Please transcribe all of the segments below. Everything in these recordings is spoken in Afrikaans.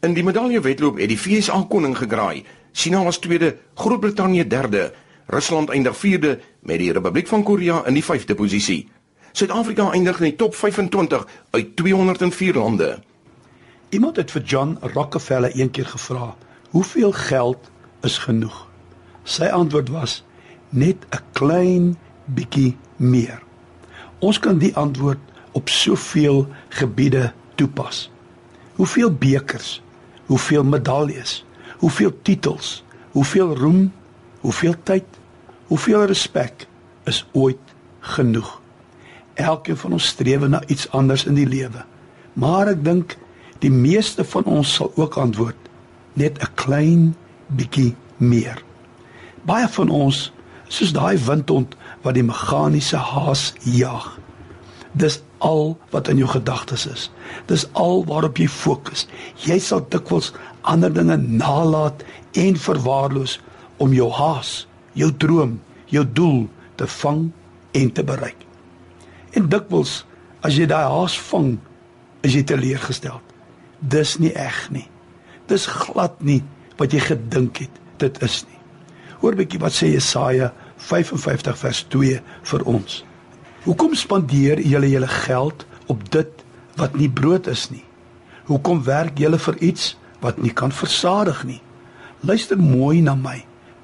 In die medaljewedloop het die FSA koning gegraai. China was tweede, Groot-Brittanje derde, Rusland eindig vierde met die Republiek van Korea in die 5de posisie. Suid-Afrika eindig in die top 25 uit 204 lande. Iemand het vir John Rockefeller eendag gevra, "Hoeveel geld is genoeg?" Sy antwoord was: "Net 'n klein bietjie meer." Ons kan die antwoord op soveel gebiede toepas. Hoeveel bekers, hoeveel medaljes, hoeveel titels, hoeveel roem, hoeveel tyd, hoeveel respek is ooit genoeg? Elkeen van ons streef na iets anders in die lewe. Maar ek dink die meeste van ons sal ook antwoord net 'n klein bietjie meer. Baie van ons soos daai windhond wat die meganiese haas jag. Dis al wat in jou gedagtes is. Dis al waarop jy fokus. Jy sal dikwels ander dinge nalat en verwaarloos om jou haas, jou droom, jou doel te vang en te bereik. En dikwels as jy daai haas vang, is jy teleurgestel. Dis nie eg nie. Dis glad nie wat jy gedink het dit is nie. Hoor bietjie wat sê Jesaja 55 vers 2 vir ons. Hoekom spandeer julle julle geld op dit wat nie brood is nie? Hoekom werk julle vir iets wat nie kan versadig nie? Luister mooi na my,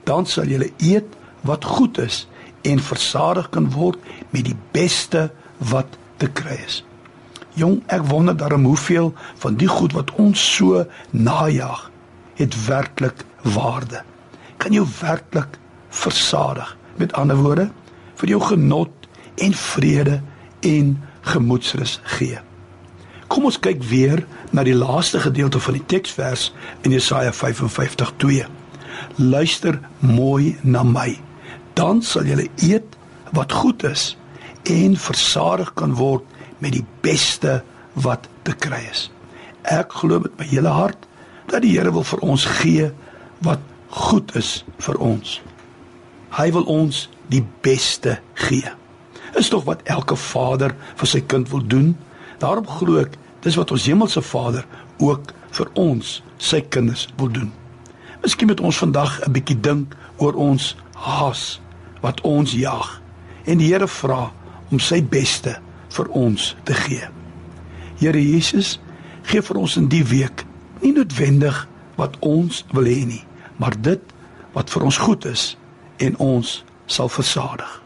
dan sal julle eet wat goed is en versadig kan word met die beste wat te kry is. Jong, ek wonder daarom hoeveel van die goed wat ons so najag, het werklik waarde. Kan jou werklik versadig? Met ander woorde, vir jou genot en vrede en gemoedsrus gee. Kom ons kyk weer na die laaste gedeelte van die teksvers in Jesaja 55:2. Luister mooi na my. Dan sal julle eet wat goed is en versadig kan word met die beste wat te kry is. Ek glo met my hele hart dat die Here wil vir ons gee wat goed is vir ons. Hy wil ons die beste gee is tog wat elke vader vir sy kind wil doen. Daarom glo ek dis wat ons hemelse Vader ook vir ons, sy kinders wil doen. Miskien moet ons vandag 'n bietjie dink oor ons haas wat ons jag en die Here vra om sy beste vir ons te gee. Here Jesus, gee vir ons in die week nie noodwendig wat ons wil hê nie, maar dit wat vir ons goed is en ons sal versadig.